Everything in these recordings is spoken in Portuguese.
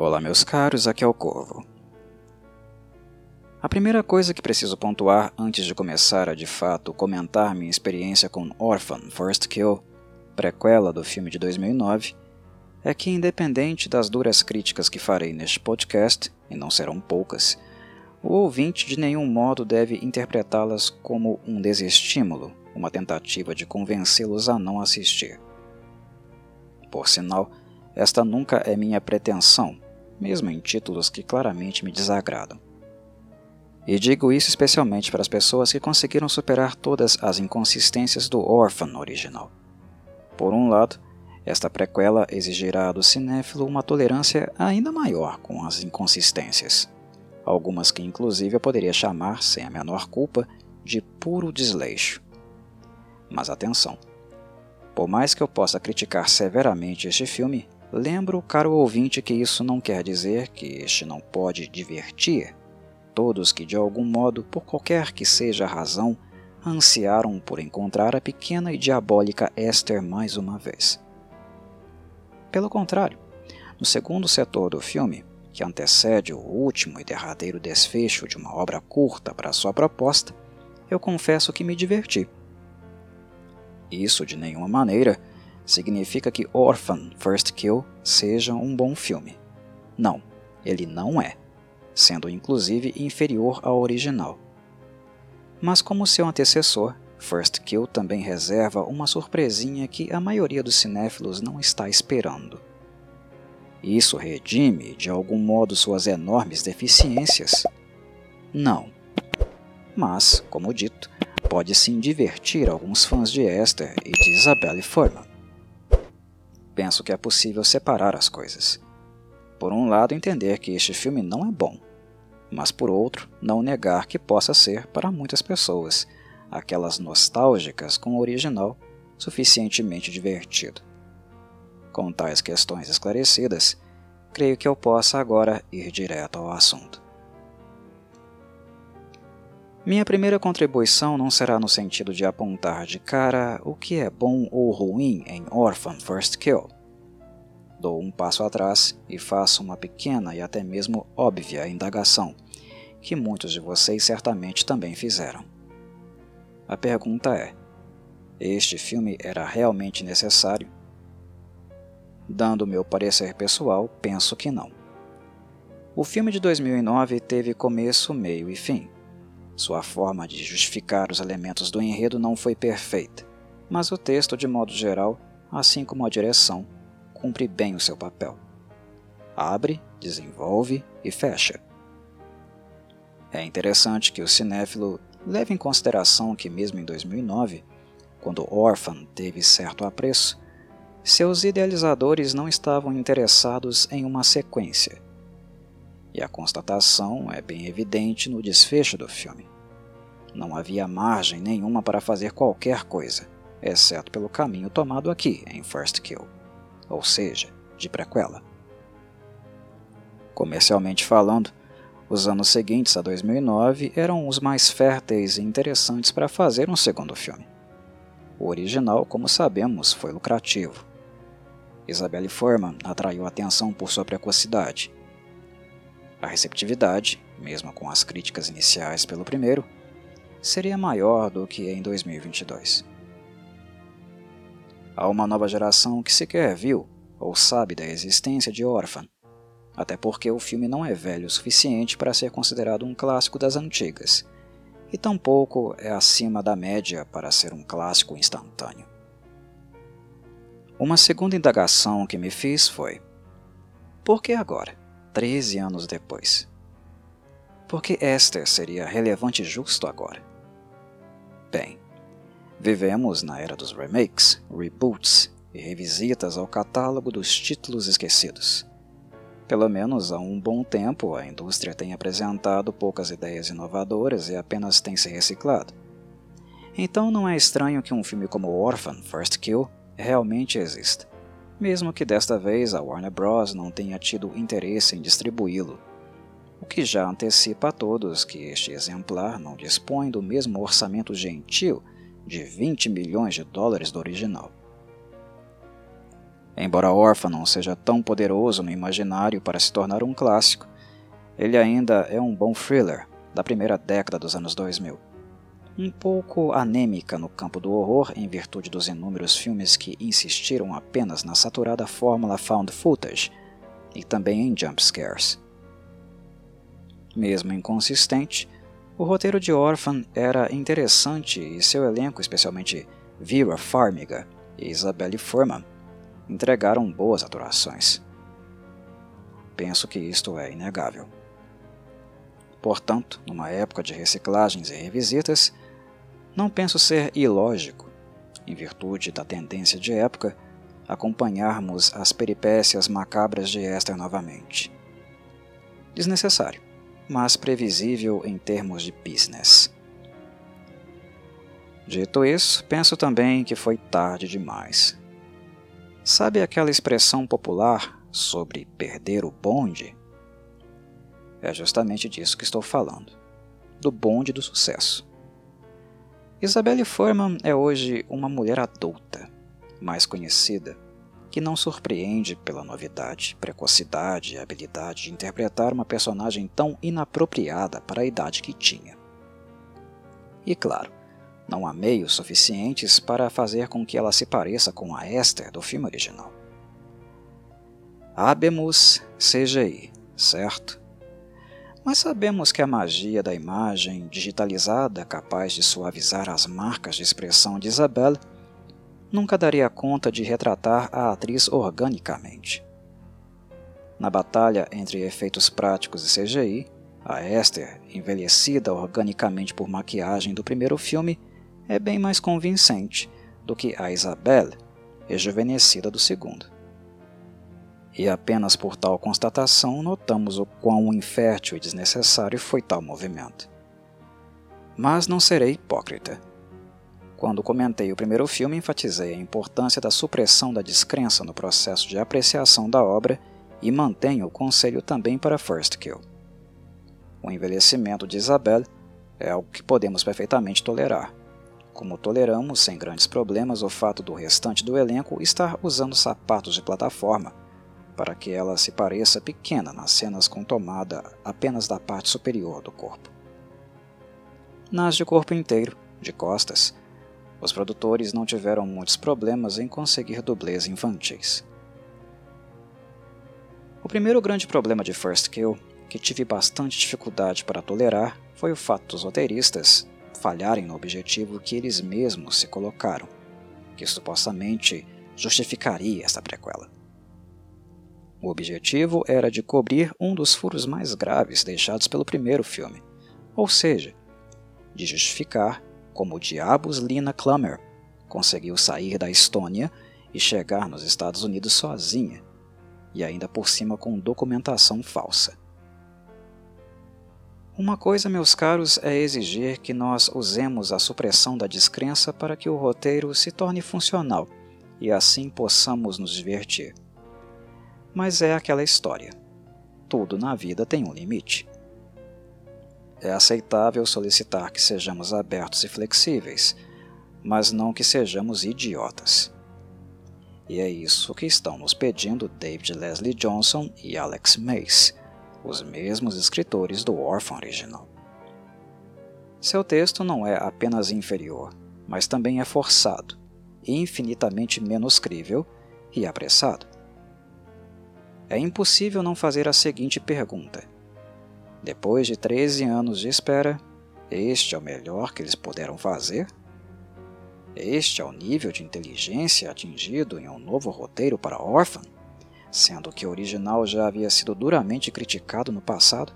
Olá, meus caros, aqui é o Corvo. A primeira coisa que preciso pontuar antes de começar a de fato comentar minha experiência com Orphan First Kill, prequela do filme de 2009, é que, independente das duras críticas que farei neste podcast, e não serão poucas, o ouvinte de nenhum modo deve interpretá-las como um desestímulo, uma tentativa de convencê-los a não assistir. Por sinal, esta nunca é minha pretensão, mesmo em títulos que claramente me desagradam. E digo isso especialmente para as pessoas que conseguiram superar todas as inconsistências do Orphan original. Por um lado, esta prequela exigirá do cinéfilo uma tolerância ainda maior com as inconsistências, algumas que inclusive eu poderia chamar, sem a menor culpa, de puro desleixo. Mas atenção! Por mais que eu possa criticar severamente este filme, lembro, caro ouvinte, que isso não quer dizer que este não pode divertir todos que de algum modo, por qualquer que seja a razão, ansiaram por encontrar a pequena e diabólica Esther mais uma vez. Pelo contrário, no segundo setor do filme, que antecede o último e derradeiro desfecho de uma obra curta para sua proposta, eu confesso que me diverti. Isso, de nenhuma maneira, significa que Orphan First Kill seja um bom filme. Não, ele não é sendo inclusive inferior ao original. Mas como seu antecessor, First Kill também reserva uma surpresinha que a maioria dos cinéfilos não está esperando. Isso redime, de algum modo, suas enormes deficiências? Não. Mas, como dito, pode sim divertir alguns fãs de Esther e de Isabelle Forman. Penso que é possível separar as coisas. Por um lado, entender que este filme não é bom, mas por outro, não negar que possa ser, para muitas pessoas, aquelas nostálgicas com o original, suficientemente divertido. Com tais questões esclarecidas, creio que eu possa agora ir direto ao assunto. Minha primeira contribuição não será no sentido de apontar de cara o que é bom ou ruim em Orphan First Kill Dou um passo atrás e faço uma pequena e até mesmo óbvia indagação, que muitos de vocês certamente também fizeram. A pergunta é: este filme era realmente necessário? Dando meu parecer pessoal, penso que não. O filme de 2009 teve começo, meio e fim. Sua forma de justificar os elementos do enredo não foi perfeita, mas o texto, de modo geral, assim como a direção, cumpre bem o seu papel. Abre, desenvolve e fecha. É interessante que o cinéfilo leve em consideração que, mesmo em 2009, quando Orphan teve certo apreço, seus idealizadores não estavam interessados em uma sequência. E a constatação é bem evidente no desfecho do filme. Não havia margem nenhuma para fazer qualquer coisa, exceto pelo caminho tomado aqui em First Kill ou seja, de prequela. Comercialmente falando, os anos seguintes a 2009 eram os mais férteis e interessantes para fazer um segundo filme. O original, como sabemos, foi lucrativo. Isabelle Forman atraiu atenção por sua precocidade. A receptividade, mesmo com as críticas iniciais pelo primeiro, seria maior do que em 2022. Há uma nova geração que sequer viu ou sabe da existência de Orphan, até porque o filme não é velho o suficiente para ser considerado um clássico das antigas, e tampouco é acima da média para ser um clássico instantâneo. Uma segunda indagação que me fiz foi: por que agora, 13 anos depois? Por que Esther seria relevante justo agora? Bem, Vivemos na era dos remakes, reboots e revisitas ao catálogo dos títulos esquecidos. Pelo menos há um bom tempo, a indústria tem apresentado poucas ideias inovadoras e apenas tem se reciclado. Então não é estranho que um filme como Orphan First Kill realmente exista, mesmo que desta vez a Warner Bros. não tenha tido interesse em distribuí-lo, o que já antecipa a todos que este exemplar não dispõe do mesmo orçamento gentil de 20 milhões de dólares do original. Embora Orphan não seja tão poderoso no imaginário para se tornar um clássico, ele ainda é um bom thriller da primeira década dos anos 2000. Um pouco anêmica no campo do horror em virtude dos inúmeros filmes que insistiram apenas na saturada fórmula found footage e também em jump scares. Mesmo inconsistente, o roteiro de Orphan era interessante e seu elenco, especialmente Vera Farmiga e Isabelle Fuhrman, entregaram boas atuações. Penso que isto é inegável. Portanto, numa época de reciclagens e revisitas, não penso ser ilógico, em virtude da tendência de época, acompanharmos as peripécias macabras de Esther novamente. Desnecessário mas previsível em termos de business. Dito isso, penso também que foi tarde demais. Sabe aquela expressão popular sobre perder o bonde? É justamente disso que estou falando, do bonde do sucesso. Isabelle Forman é hoje uma mulher adulta, mais conhecida que não surpreende pela novidade, precocidade e habilidade de interpretar uma personagem tão inapropriada para a idade que tinha. E claro, não há meios suficientes para fazer com que ela se pareça com a Esther do filme original. Habemus CGI, certo? Mas sabemos que a magia da imagem digitalizada capaz de suavizar as marcas de expressão de Isabelle nunca daria conta de retratar a atriz organicamente. Na batalha entre efeitos práticos e CGI, a Esther, envelhecida organicamente por maquiagem do primeiro filme, é bem mais convincente do que a Isabelle, rejuvenescida do segundo. E apenas por tal constatação notamos o quão infértil e desnecessário foi tal movimento. Mas não serei hipócrita. Quando comentei o primeiro filme, enfatizei a importância da supressão da descrença no processo de apreciação da obra e mantenho o conselho também para First Kill. O envelhecimento de Isabelle é algo que podemos perfeitamente tolerar, como toleramos sem grandes problemas o fato do restante do elenco estar usando sapatos de plataforma para que ela se pareça pequena nas cenas com tomada apenas da parte superior do corpo. Nas de corpo inteiro, de costas, os produtores não tiveram muitos problemas em conseguir dublês infantis. O primeiro grande problema de First Kill, que tive bastante dificuldade para tolerar, foi o fato dos roteiristas falharem no objetivo que eles mesmos se colocaram, que supostamente justificaria esta prequela. O objetivo era de cobrir um dos furos mais graves deixados pelo primeiro filme, ou seja, de justificar como diabos Lina Klammer conseguiu sair da Estônia e chegar nos Estados Unidos sozinha, e ainda por cima com documentação falsa. Uma coisa, meus caros, é exigir que nós usemos a supressão da descrença para que o roteiro se torne funcional e assim possamos nos divertir. Mas é aquela história. Tudo na vida tem um limite. É aceitável solicitar que sejamos abertos e flexíveis, mas não que sejamos idiotas. E é isso que estão nos pedindo David Leslie Johnson e Alex Mace, os mesmos escritores do Orphan original. Seu texto não é apenas inferior, mas também é forçado, infinitamente menos crível e apressado. É impossível não fazer a seguinte pergunta depois de 13 anos de espera, este é o melhor que eles puderam fazer? Este é o nível de inteligência atingido em um novo roteiro para Orphan, sendo que o original já havia sido duramente criticado no passado?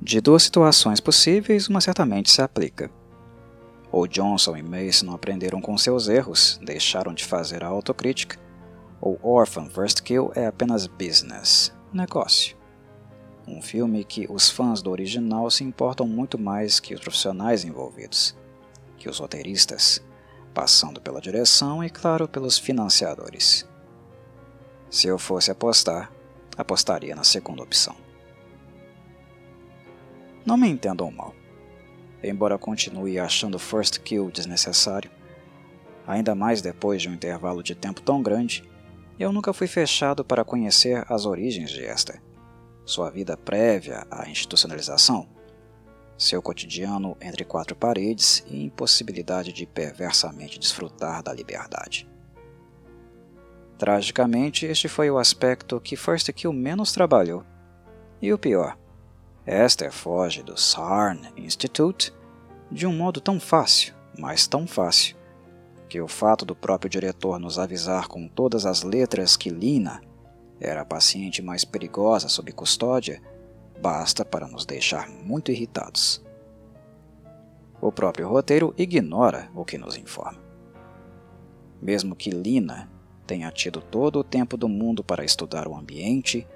De duas situações possíveis, uma certamente se aplica. Ou Johnson e Mace não aprenderam com seus erros, deixaram de fazer a autocrítica, ou Orphan First Kill é apenas business, negócio. Um filme que os fãs do original se importam muito mais que os profissionais envolvidos, que os roteiristas, passando pela direção e, claro, pelos financiadores. Se eu fosse apostar, apostaria na segunda opção. Não me entendam mal. Embora continue achando First Kill desnecessário, Ainda mais depois de um intervalo de tempo tão grande, eu nunca fui fechado para conhecer as origens de Esther, sua vida prévia à institucionalização, seu cotidiano entre quatro paredes e impossibilidade de perversamente desfrutar da liberdade. Tragicamente, este foi o aspecto que First Kill menos trabalhou. E o pior, Esther foge do Sarn Institute de um modo tão fácil, mas tão fácil, que o fato do próprio diretor nos avisar com todas as letras que Lina era a paciente mais perigosa sob custódia basta para nos deixar muito irritados. O próprio roteiro ignora o que nos informa. Mesmo que Lina tenha tido todo o tempo do mundo para estudar o ambiente,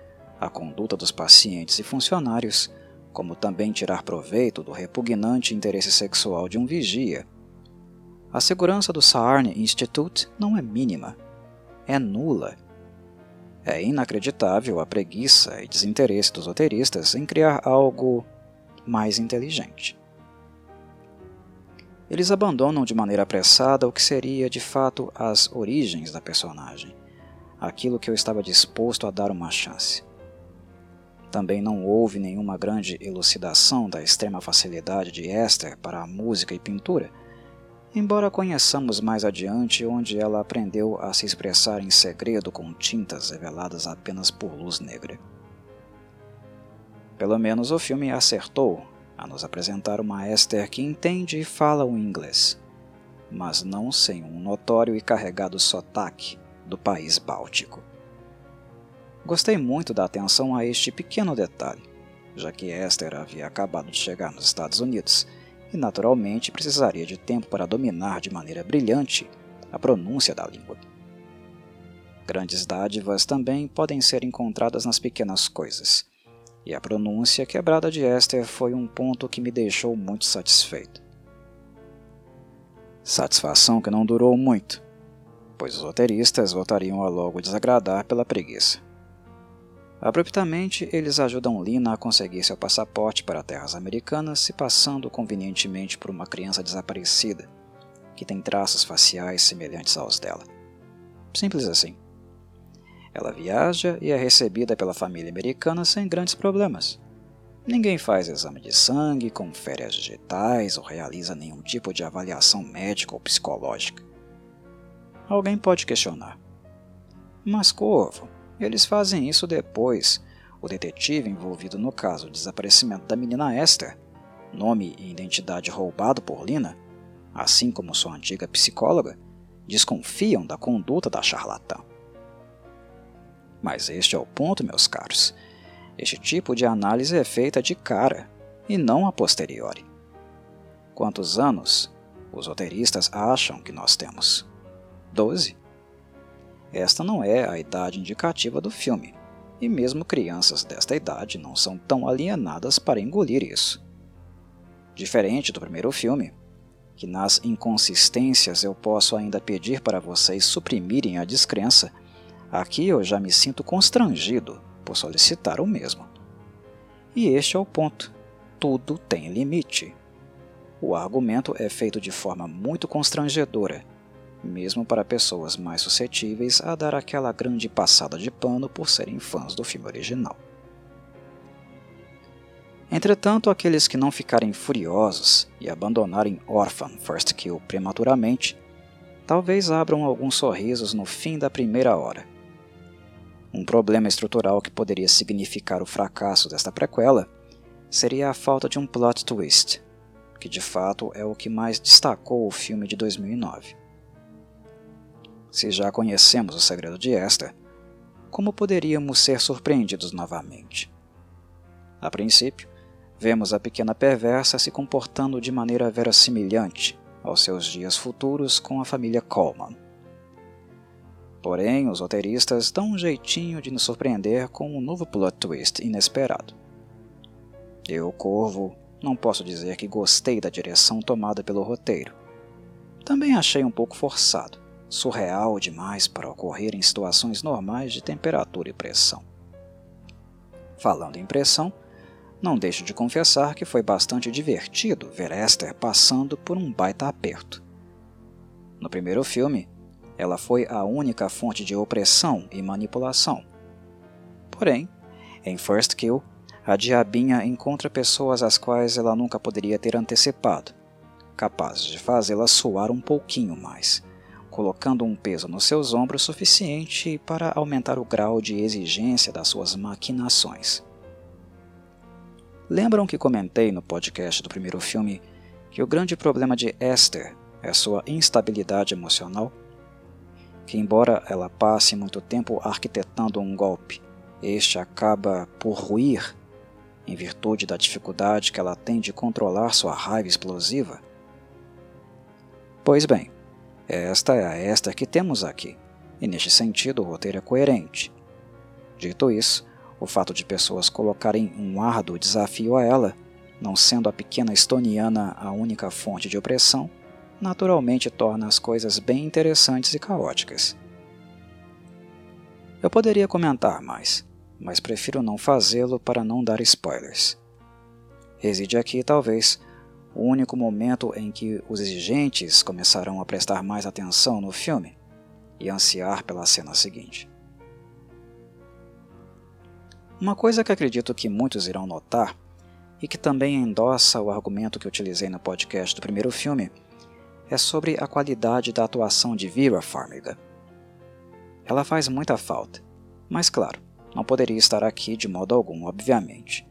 a conduta dos pacientes e funcionários, como também tirar proveito do repugnante interesse sexual de um vigia, a segurança do Saarne Institute não é mínima, é nula é inacreditável a preguiça e desinteresse dos roteiristas em criar algo mais inteligente. Eles abandonam de maneira apressada o que seria de fato as origens da personagem, aquilo que eu estava disposto a dar uma chance. Também não houve nenhuma grande elucidação da extrema facilidade de Esther para a música e pintura embora conheçamos mais adiante onde ela aprendeu a se expressar em segredo com tintas reveladas apenas por luz negra. Pelo menos o filme acertou a nos apresentar uma Esther que entende e fala o inglês, mas não sem um notório e carregado sotaque do país báltico. Gostei muito da atenção a este pequeno detalhe, já que Esther havia acabado de chegar nos Estados Unidos e naturalmente precisaria de tempo para dominar de maneira brilhante a pronúncia da língua. Grandes dádivas também podem ser encontradas nas pequenas coisas, e a pronúncia quebrada de Esther foi um ponto que me deixou muito satisfeito. Satisfação que não durou muito, pois os roteiristas voltariam a logo desagradar pela preguiça. Abruptamente, eles ajudam Lina a conseguir seu passaporte para terras americanas, se passando convenientemente por uma criança desaparecida, que tem traços faciais semelhantes aos dela. Simples assim. Ela viaja e é recebida pela família americana sem grandes problemas. Ninguém faz exame de sangue, confere as digitais ou realiza nenhum tipo de avaliação médica ou psicológica. Alguém pode questionar. Mas, Corvo, eles fazem isso depois. O detetive envolvido no caso do desaparecimento da menina Esther, nome e identidade roubado por Lina, assim como sua antiga psicóloga, desconfiam da conduta da charlatã. Mas este é o ponto, meus caros. Este tipo de análise é feita de cara e não a posteriori. Quantos anos os roteiristas acham que nós temos? Doze? Esta não é a idade indicativa do filme, e mesmo crianças desta idade não são tão alienadas para engolir isso. Diferente do primeiro filme, que nas inconsistências eu posso ainda pedir para vocês suprimirem a descrença, aqui eu já me sinto constrangido por solicitar o mesmo. E este é o ponto: tudo tem limite. O argumento é feito de forma muito constrangedora mesmo para pessoas mais suscetíveis a dar aquela grande passada de pano por serem fãs do filme original. Entretanto, aqueles que não ficarem furiosos e abandonarem Orphan First Kill prematuramente, talvez abram alguns sorrisos no fim da primeira hora. Um problema estrutural que poderia significar o fracasso desta prequela seria a falta de um plot twist, que de fato é o que mais destacou o filme de 2009. Se já conhecemos o segredo de Esther, como poderíamos ser surpreendidos novamente? A princípio, vemos a pequena perversa se comportando de maneira verossimilhante aos seus dias futuros com a família Coleman. Porém, os roteiristas dão um jeitinho de nos surpreender com um novo plot twist inesperado. Eu, Corvo, não posso dizer que gostei da direção tomada pelo roteiro. Também achei um pouco forçado surreal demais para ocorrer em situações normais de temperatura e pressão. Falando em pressão, não deixo de confessar que foi bastante divertido ver Esther passando por um baita aperto. No primeiro filme, ela foi a única fonte de opressão e manipulação. Porém, em First Kill, a diabinha encontra pessoas às quais ela nunca poderia ter antecipado, capazes de fazê-la soar um pouquinho mais, colocando um peso nos seus ombros suficiente para aumentar o grau de exigência das suas maquinações. Lembram que comentei no podcast do primeiro filme que o grande problema de Esther é sua instabilidade emocional? Que, embora ela passe muito tempo arquitetando um golpe, este acaba por ruir em virtude da dificuldade que ela tem de controlar sua raiva explosiva? Pois bem, esta é a Esther que temos aqui, e neste sentido o roteiro é coerente. Dito isso, o fato de pessoas colocarem um árduo desafio a ela, não sendo a pequena estoniana a única fonte de opressão, naturalmente torna as coisas bem interessantes e caóticas. Eu poderia comentar mais, mas prefiro não fazê-lo para não dar spoilers. Reside aqui, talvez, o único momento em que os exigentes começarão a prestar mais atenção no filme e ansiar pela cena seguinte. Uma coisa que acredito que muitos irão notar e que também endossa o argumento que utilizei no podcast do primeiro filme é sobre a qualidade da atuação de Vera Farmiga. Ela faz muita falta, mas claro, não poderia estar aqui de modo algum, obviamente.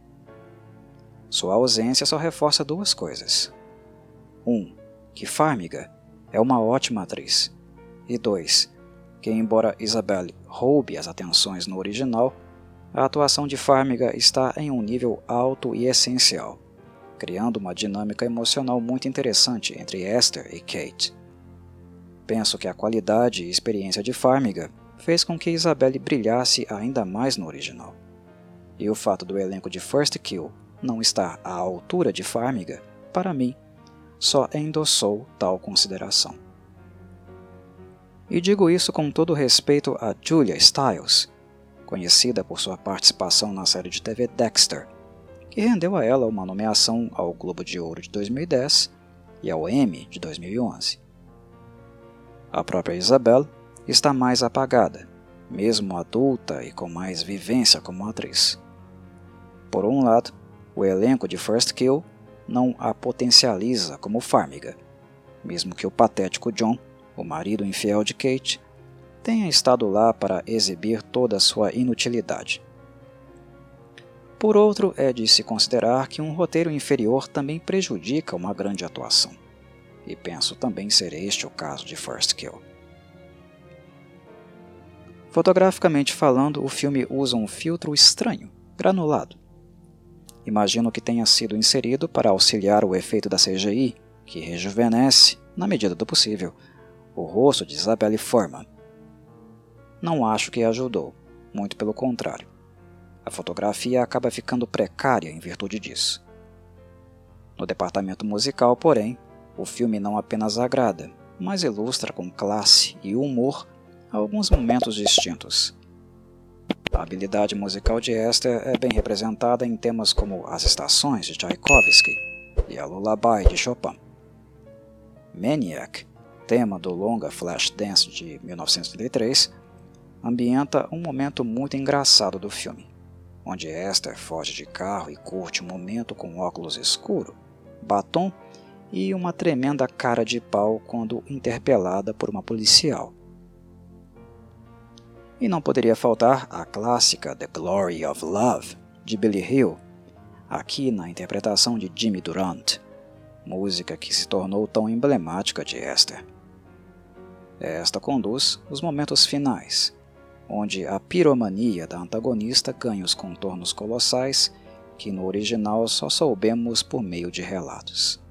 Sua ausência só reforça duas coisas. Um, que Farmiga é uma ótima atriz. E dois, que embora Isabelle roube as atenções no original, a atuação de Farmiga está em um nível alto e essencial, criando uma dinâmica emocional muito interessante entre Esther e Kate. Penso que a qualidade e experiência de Farmiga fez com que Isabelle brilhasse ainda mais no original. E o fato do elenco de First Kill não estar à altura de Farmiga, para mim, só endossou tal consideração. E digo isso com todo respeito a Julia Stiles, conhecida por sua participação na série de TV Dexter, que rendeu a ela uma nomeação ao Globo de Ouro de 2010 e ao Emmy de 2011. A própria Isabelle está mais apagada, mesmo adulta e com mais vivência como atriz. Por um lado, o elenco de First Kill não a potencializa como Farmiga, mesmo que o patético John, o marido infiel de Kate, tenha estado lá para exibir toda a sua inutilidade. Por outro, é de se considerar que um roteiro inferior também prejudica uma grande atuação, e penso também ser este o caso de First Kill. Fotograficamente falando, o filme usa um filtro estranho, granulado. Imagino que tenha sido inserido para auxiliar o efeito da CGI, que rejuvenesce, na medida do possível, o rosto de Isabelle Forman. Não acho que ajudou, muito pelo contrário. A fotografia acaba ficando precária em virtude disso. No departamento musical, porém, o filme não apenas agrada, mas ilustra com classe e humor alguns momentos distintos. A habilidade musical de Esther é bem representada em temas como As Estações de Tchaikovsky e A Lullaby de Chopin. Maniac, tema do longa Flashdance de 1933, ambienta um momento muito engraçado do filme, onde Esther foge de carro e curte um momento com óculos escuro, batom e uma tremenda cara de pau quando interpelada por uma policial. E não poderia faltar a clássica The Glory of Love, de Billy Hill, aqui na interpretação de Jimmy Durant, música que se tornou tão emblemática de Esther. Esta conduz os momentos finais, onde a piromania da antagonista ganha os contornos colossais que no original só soubemos por meio de relatos.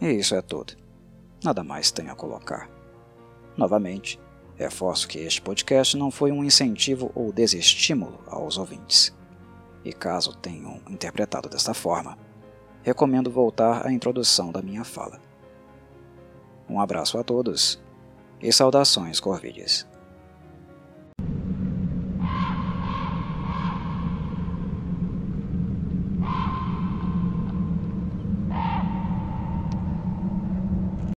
E isso é tudo. Nada mais tenho a colocar. Novamente, Reforço que este podcast não foi um incentivo ou desestímulo aos ouvintes. E caso tenham interpretado desta forma, recomendo voltar à introdução da minha fala. Um abraço a todos e saudações Corvides.